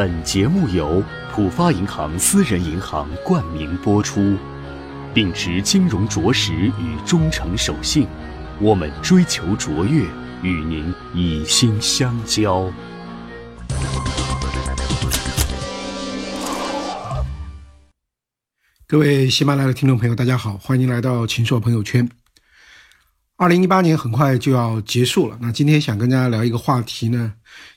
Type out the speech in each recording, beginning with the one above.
本节目由浦发银行私人银行冠名播出，秉持金融着实与忠诚守信，我们追求卓越，与您以心相交。各位喜马拉雅的听众朋友，大家好，欢迎来到秦朔朋友圈。二零一八年很快就要结束了，那今天想跟大家聊一个话题呢，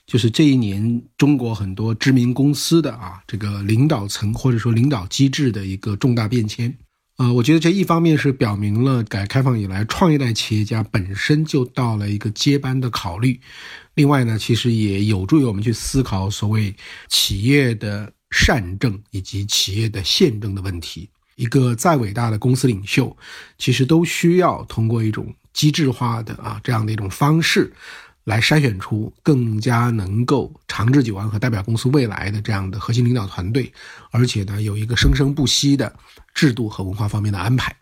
就是这一年中国很多知名公司的啊这个领导层或者说领导机制的一个重大变迁。呃，我觉得这一方面是表明了改革开放以来创业代企业家本身就到了一个接班的考虑，另外呢，其实也有助于我们去思考所谓企业的善政以及企业的宪政的问题。一个再伟大的公司领袖，其实都需要通过一种。机制化的啊这样的一种方式，来筛选出更加能够长治久安和代表公司未来的这样的核心领导团队，而且呢有一个生生不息的制度和文化方面的安排。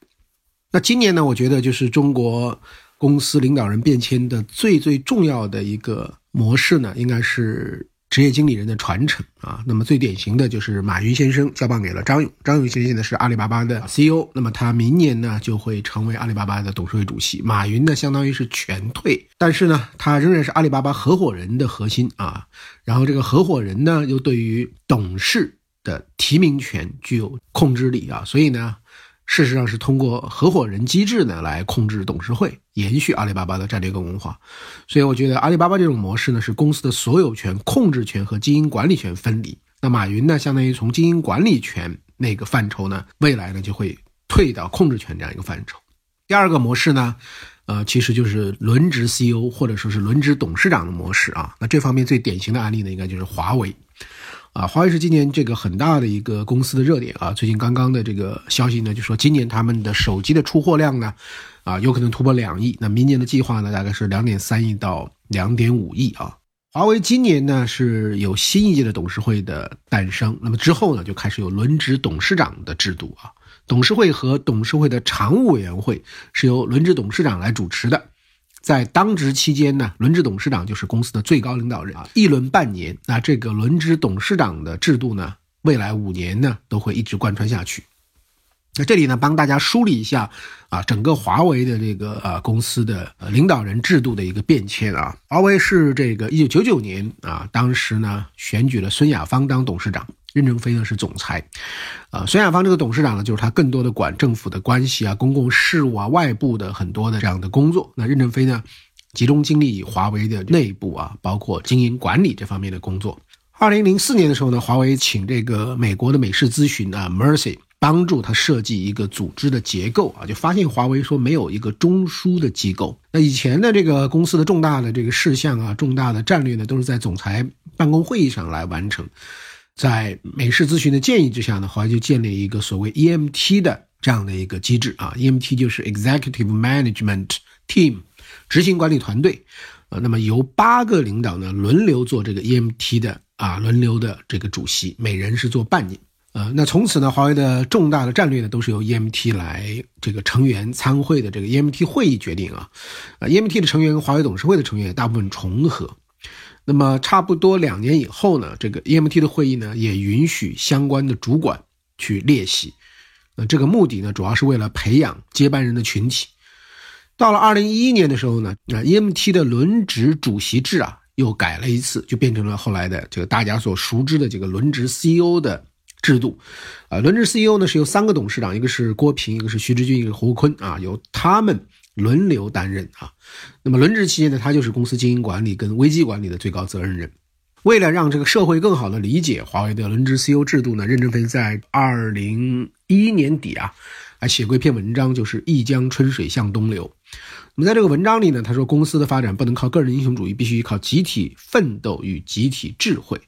那今年呢，我觉得就是中国公司领导人变迁的最最重要的一个模式呢，应该是。职业经理人的传承啊，那么最典型的就是马云先生交棒给了张勇，张勇先生现在是阿里巴巴的 CEO，那么他明年呢就会成为阿里巴巴的董事会主席。马云呢相当于是全退，但是呢他仍然是阿里巴巴合伙人的核心啊，然后这个合伙人呢又对于董事的提名权具有控制力啊，所以呢。事实上是通过合伙人机制呢来控制董事会，延续阿里巴巴的战略跟文化。所以我觉得阿里巴巴这种模式呢，是公司的所有权、控制权和经营管理权分离。那马云呢，相当于从经营管理权那个范畴呢，未来呢就会退到控制权这样一个范畴。第二个模式呢，呃，其实就是轮值 CEO 或者说是轮值董事长的模式啊。那这方面最典型的案例呢，应该就是华为。啊，华为是今年这个很大的一个公司的热点啊。最近刚刚的这个消息呢，就说今年他们的手机的出货量呢，啊，有可能突破两亿。那明年的计划呢，大概是两点三亿到两点五亿啊。华为今年呢是有新一届的董事会的诞生，那么之后呢就开始有轮值董事长的制度啊。董事会和董事会的常务委员会是由轮值董事长来主持的。在当值期间呢，轮值董事长就是公司的最高领导人啊，一轮半年。那这个轮值董事长的制度呢，未来五年呢都会一直贯穿下去。那这里呢，帮大家梳理一下啊，整个华为的这个呃公司的领导人制度的一个变迁啊。华为是这个一九九九年啊，当时呢选举了孙亚芳当董事长。任正非呢是总裁，啊，孙亚芳这个董事长呢，就是他更多的管政府的关系啊、公共事务啊、外部的很多的这样的工作。那任正非呢，集中精力华为的内部啊，包括经营管理这方面的工作。二零零四年的时候呢，华为请这个美国的美式咨询啊，Mercy 帮助他设计一个组织的结构啊，就发现华为说没有一个中枢的机构。那以前的这个公司的重大的这个事项啊、重大的战略呢，都是在总裁办公会议上来完成。在美式咨询的建议之下呢，华为就建立一个所谓 EMT 的这样的一个机制啊，EMT 就是 Executive Management Team，执行管理团队，呃，那么由八个领导呢轮流做这个 EMT 的啊，轮流的这个主席，每人是做半年，呃，那从此呢，华为的重大的战略呢都是由 EMT 来这个成员参会的这个 EMT 会议决定啊，啊，EMT 的成员跟华为董事会的成员大部分重合。那么差不多两年以后呢，这个 EMT 的会议呢也允许相关的主管去列席，那这个目的呢主要是为了培养接班人的群体。到了二零一一年的时候呢，那 EMT 的轮值主席制啊又改了一次，就变成了后来的这个大家所熟知的这个轮值 CEO 的制度。啊，轮值 CEO 呢是由三个董事长，一个是郭平，一个是徐直军，一个是胡坤啊，由他们。轮流担任啊，那么轮值期间呢，他就是公司经营管理跟危机管理的最高责任人。为了让这个社会更好的理解华为的轮值 CEO 制度呢，任正非在二零一一年底啊，还写过一篇文章，就是“一江春水向东流”。那么在这个文章里呢，他说公司的发展不能靠个人英雄主义，必须依靠集体奋斗与集体智慧。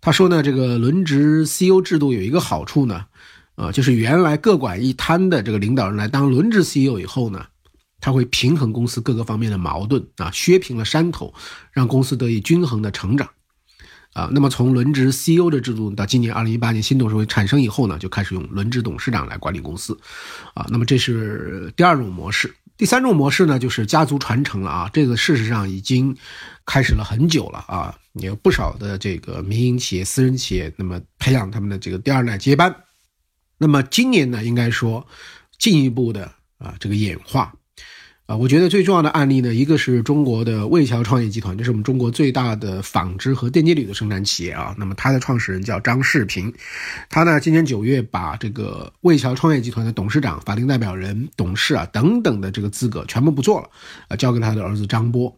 他说呢，这个轮值 CEO 制度有一个好处呢，呃，就是原来各管一摊的这个领导人来当轮值 CEO 以后呢。它会平衡公司各个方面的矛盾啊，削平了山头，让公司得以均衡的成长，啊，那么从轮值 CEO 的制度到今年二零一八年新董事会产生以后呢，就开始用轮值董事长来管理公司，啊，那么这是第二种模式。第三种模式呢，就是家族传承了啊，这个事实上已经开始了很久了啊，有不少的这个民营企业、私人企业，那么培养他们的这个第二代接班。那么今年呢，应该说进一步的啊这个演化。啊，我觉得最重要的案例呢，一个是中国的魏桥创业集团，这是我们中国最大的纺织和电解铝的生产企业啊。那么它的创始人叫张世平，他呢今年九月把这个魏桥创业集团的董事长、法定代表人、董事啊等等的这个资格全部不做了，啊，交给他的儿子张波。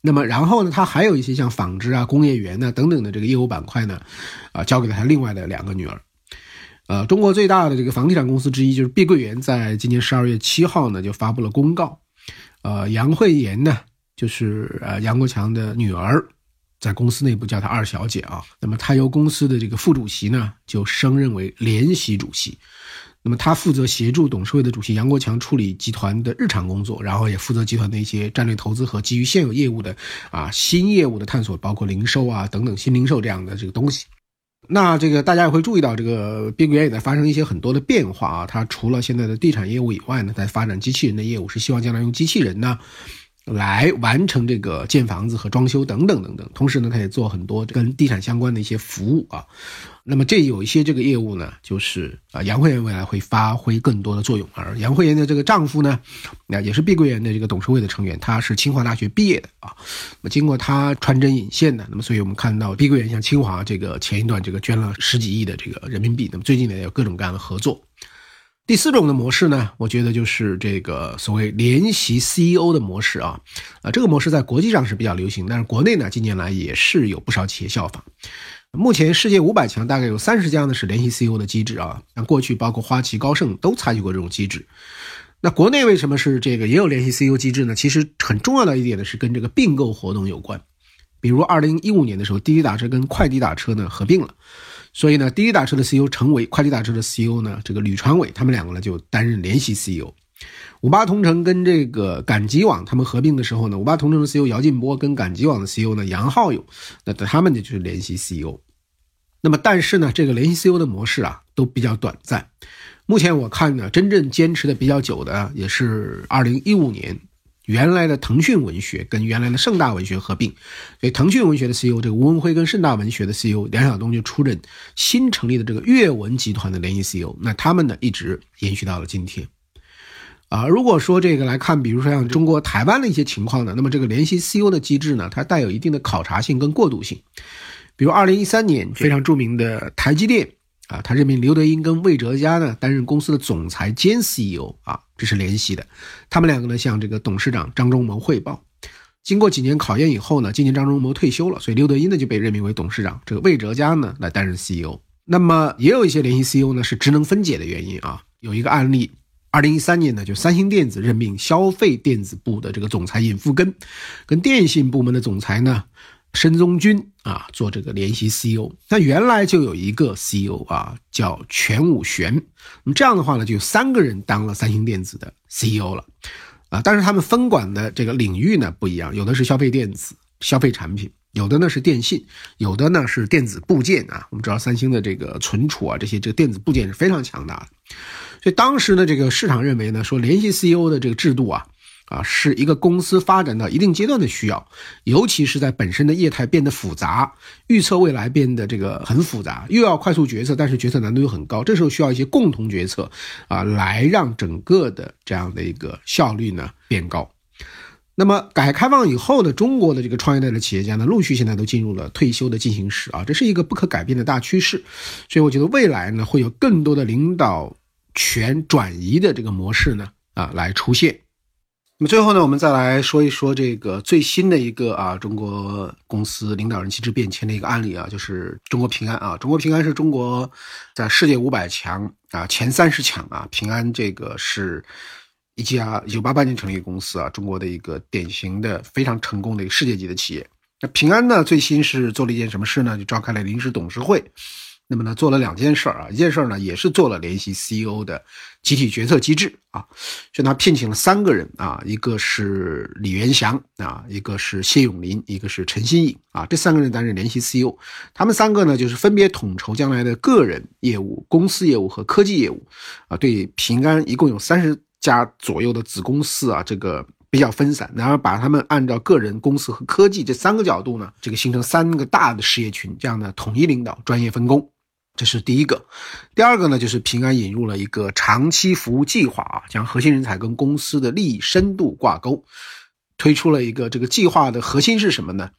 那么然后呢，他还有一些像纺织啊、工业园呢等等的这个业务板块呢，啊，交给了他另外的两个女儿。呃，中国最大的这个房地产公司之一就是碧桂园，在今年十二月七号呢就发布了公告。呃，杨慧妍呢，就是呃杨国强的女儿，在公司内部叫她二小姐啊。那么她由公司的这个副主席呢，就升任为联席主席。那么她负责协助董事会的主席杨国强处理集团的日常工作，然后也负责集团的一些战略投资和基于现有业务的啊新业务的探索，包括零售啊等等新零售这样的这个东西。那这个大家也会注意到，这个碧桂园也在发生一些很多的变化啊。它除了现在的地产业务以外呢，在发展机器人的业务，是希望将来用机器人呢。来完成这个建房子和装修等等等等，同时呢，他也做很多跟地产相关的一些服务啊。那么这有一些这个业务呢，就是啊，杨慧妍未来会发挥更多的作用。而杨慧妍的这个丈夫呢，那也是碧桂园的这个董事会的成员，他是清华大学毕业的啊。那么经过他穿针引线的，那么所以我们看到碧桂园向清华这个前一段这个捐了十几亿的这个人民币，那么最近呢有各种各样的合作。第四种的模式呢，我觉得就是这个所谓联席 CEO 的模式啊，啊，这个模式在国际上是比较流行，但是国内呢，近年来也是有不少企业效仿。目前世界五百强大概有三十家呢是联席 CEO 的机制啊，像过去包括花旗、高盛都采取过这种机制。那国内为什么是这个也有联席 CEO 机制呢？其实很重要的一点呢是跟这个并购活动有关，比如二零一五年的时候，滴滴打车跟快滴打车呢合并了。所以呢，滴滴打车的 CEO 成为快递打车的 CEO 呢，这个吕传伟他们两个呢就担任联席 CEO。五八同城跟这个赶集网他们合并的时候呢，五八同城的 CEO 姚劲波跟赶集网的 CEO 呢杨浩勇，那他们呢就是联席 CEO。那么但是呢，这个联席 CEO 的模式啊都比较短暂。目前我看呢，真正坚持的比较久的也是二零一五年。原来的腾讯文学跟原来的盛大文学合并，所以腾讯文学的 CEO 这个吴文辉跟盛大文学的 CEO 梁晓东就出任新成立的这个阅文集团的联席 CEO。那他们呢一直延续到了今天。啊，如果说这个来看，比如说像中国台湾的一些情况呢，那么这个联席 CEO 的机制呢，它带有一定的考察性跟过渡性。比如二零一三年非常著名的台积电。啊，他任命刘德英跟魏哲家呢担任公司的总裁兼 CEO 啊，这是联席的。他们两个呢向这个董事长张忠谋汇报。经过几年考验以后呢，今年张忠谋退休了，所以刘德英呢就被任命为董事长，这个魏哲家呢来担任 CEO。那么也有一些联席 CEO 呢是职能分解的原因啊。有一个案例，二零一三年呢就三星电子任命消费电子部的这个总裁尹富根，跟电信部门的总裁呢。申宗军啊，做这个联席 CEO，那原来就有一个 CEO 啊，叫全武玄。那么这样的话呢，就有三个人当了三星电子的 CEO 了，啊，但是他们分管的这个领域呢不一样，有的是消费电子、消费产品，有的呢是电信，有的呢是电子部件啊。我们知道三星的这个存储啊，这些这个电子部件是非常强大的，所以当时呢，这个市场认为呢，说联席 CEO 的这个制度啊。啊，是一个公司发展到一定阶段的需要，尤其是在本身的业态变得复杂，预测未来变得这个很复杂，又要快速决策，但是决策难度又很高，这时候需要一些共同决策啊，来让整个的这样的一个效率呢变高。那么改革开放以后呢，中国的这个创业类的企业家呢，陆续现在都进入了退休的进行时啊，这是一个不可改变的大趋势，所以我觉得未来呢，会有更多的领导权转移的这个模式呢啊来出现。那么最后呢，我们再来说一说这个最新的一个啊，中国公司领导人机制变迁的一个案例啊，就是中国平安啊。中国平安是中国在世界五百强啊前三十强啊，平安这个是一家一九八八年成立的公司啊，中国的一个典型的非常成功的一个世界级的企业。那平安呢，最新是做了一件什么事呢？就召开了临时董事会。那么呢，做了两件事儿啊，一件事儿呢，也是做了联席 CEO 的集体决策机制啊，就他聘请了三个人啊，一个是李元祥啊，一个是谢永林，一个是陈新颖啊，这三个人担任联席 CEO，他们三个呢，就是分别统筹将来的个人业务、公司业务和科技业务啊，对平安一共有三十家左右的子公司啊，这个比较分散，然后把他们按照个人、公司和科技这三个角度呢，这个形成三个大的事业群，这样的统一领导、专业分工，这是第一个。第二个呢，就是平安引入了一个长期服务计划啊，将核心人才跟公司的利益深度挂钩，推出了一个这个计划的核心是什么呢？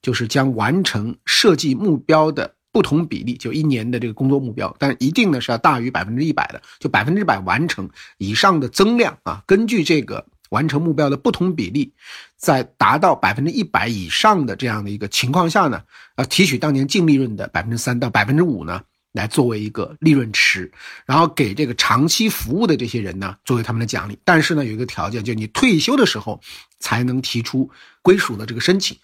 就是将完成设计目标的。不同比例就一年的这个工作目标，但一定呢是要大于百分之一百的，就百分之百完成以上的增量啊。根据这个完成目标的不同比例，在达到百分之一百以上的这样的一个情况下呢，啊提取当年净利润的百分之三到百分之五呢，来作为一个利润池，然后给这个长期服务的这些人呢作为他们的奖励。但是呢有一个条件，就你退休的时候才能提出归属的这个申请。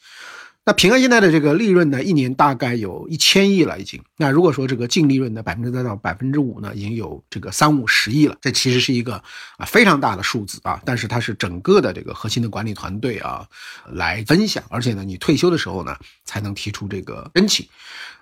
那平安现在的这个利润呢，一年大概有一千亿了，已经。那如果说这个净利润的百分之三到百分之五呢，已经有这个三五十亿了，这其实是一个啊非常大的数字啊。但是它是整个的这个核心的管理团队啊来分享，而且呢，你退休的时候呢才能提出这个申请。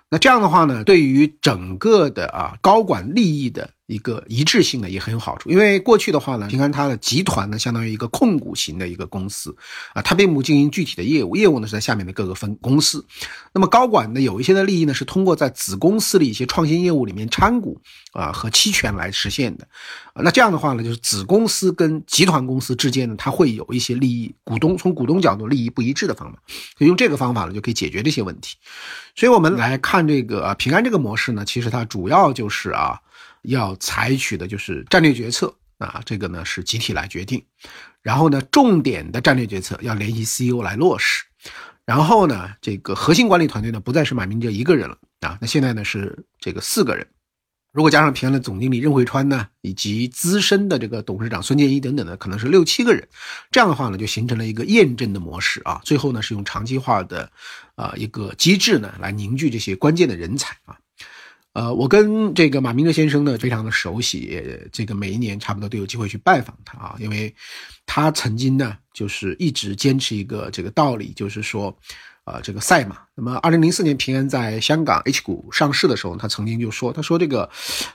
那这样的话呢，对于整个的啊高管利益的。一个一致性呢也很有好处，因为过去的话呢，平安它的集团呢相当于一个控股型的一个公司啊，它并不经营具体的业务，业务呢是在下面的各个分公司。那么高管呢有一些的利益呢是通过在子公司的一些创新业务里面参股啊和期权来实现的。那这样的话呢，就是子公司跟集团公司之间呢，它会有一些利益股东从股东角度利益不一致的方法，所以用这个方法呢就可以解决这些问题。所以我们来看这个平安这个模式呢，其实它主要就是啊。要采取的就是战略决策啊，这个呢是集体来决定，然后呢，重点的战略决策要联系 CEO 来落实，然后呢，这个核心管理团队呢不再是马明哲一个人了啊，那现在呢是这个四个人，如果加上平安的总经理任慧川呢，以及资深的这个董事长孙建一等等的，可能是六七个人，这样的话呢就形成了一个验证的模式啊，最后呢是用长期化的啊一个机制呢来凝聚这些关键的人才啊。呃，我跟这个马明哲先生呢非常的熟悉，这个每一年差不多都有机会去拜访他啊，因为他曾经呢就是一直坚持一个这个道理，就是说，呃，这个赛马。那么，二零零四年平安在香港 H 股上市的时候，他曾经就说，他说这个，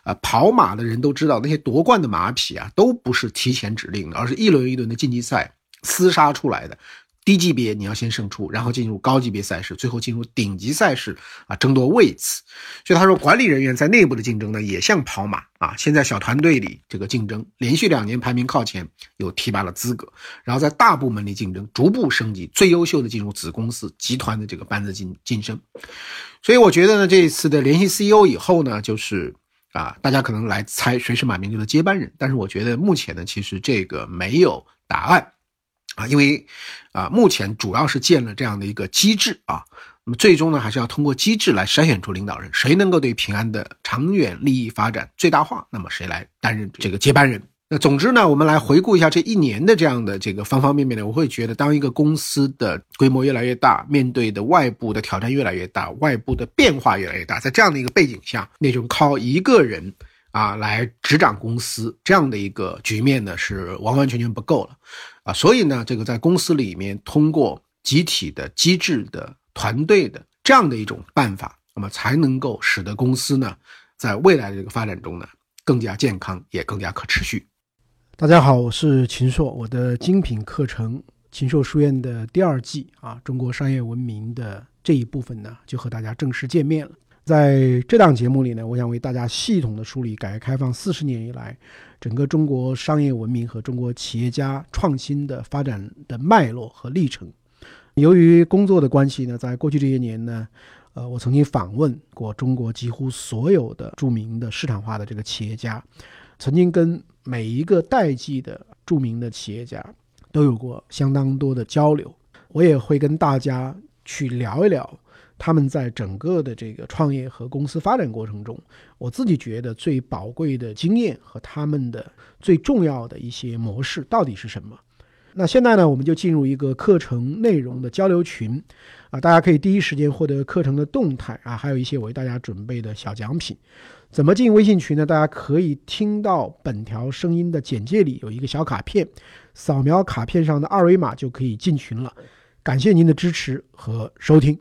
呃，跑马的人都知道，那些夺冠的马匹啊，都不是提前指令的，而是一轮一轮的晋级赛厮杀出来的。低级别你要先胜出，然后进入高级别赛事，最后进入顶级赛事啊，争夺位次。所以他说，管理人员在内部的竞争呢，也像跑马啊。现在小团队里这个竞争，连续两年排名靠前，有提拔了资格；然后在大部门里竞争，逐步升级，最优秀的进入子公司集团的这个班子晋晋升。所以我觉得呢，这一次的联系 CEO 以后呢，就是啊，大家可能来猜谁是马明哲的接班人，但是我觉得目前呢，其实这个没有答案。啊，因为啊，目前主要是建了这样的一个机制啊，那么最终呢，还是要通过机制来筛选出领导人，谁能够对平安的长远利益发展最大化，那么谁来担任这个接班人。那总之呢，我们来回顾一下这一年的这样的这个方方面面呢，我会觉得，当一个公司的规模越来越大，面对的外部的挑战越来越大，外部的变化越来越大，在这样的一个背景下，那种靠一个人。啊，来执掌公司这样的一个局面呢，是完完全全不够了，啊，所以呢，这个在公司里面通过集体的机制的团队的这样的一种办法，那么才能够使得公司呢，在未来的这个发展中呢，更加健康，也更加可持续。大家好，我是秦朔，我的精品课程秦朔书院的第二季啊，中国商业文明的这一部分呢，就和大家正式见面了。在这档节目里呢，我想为大家系统的梳理改革开放四十年以来整个中国商业文明和中国企业家创新的发展的脉络和历程。由于工作的关系呢，在过去这些年呢，呃，我曾经访问过中国几乎所有的著名的市场化的这个企业家，曾经跟每一个代际的著名的企业家都有过相当多的交流。我也会跟大家去聊一聊。他们在整个的这个创业和公司发展过程中，我自己觉得最宝贵的经验和他们的最重要的一些模式到底是什么？那现在呢，我们就进入一个课程内容的交流群，啊，大家可以第一时间获得课程的动态啊，还有一些为大家准备的小奖品。怎么进微信群呢？大家可以听到本条声音的简介里有一个小卡片，扫描卡片上的二维码就可以进群了。感谢您的支持和收听。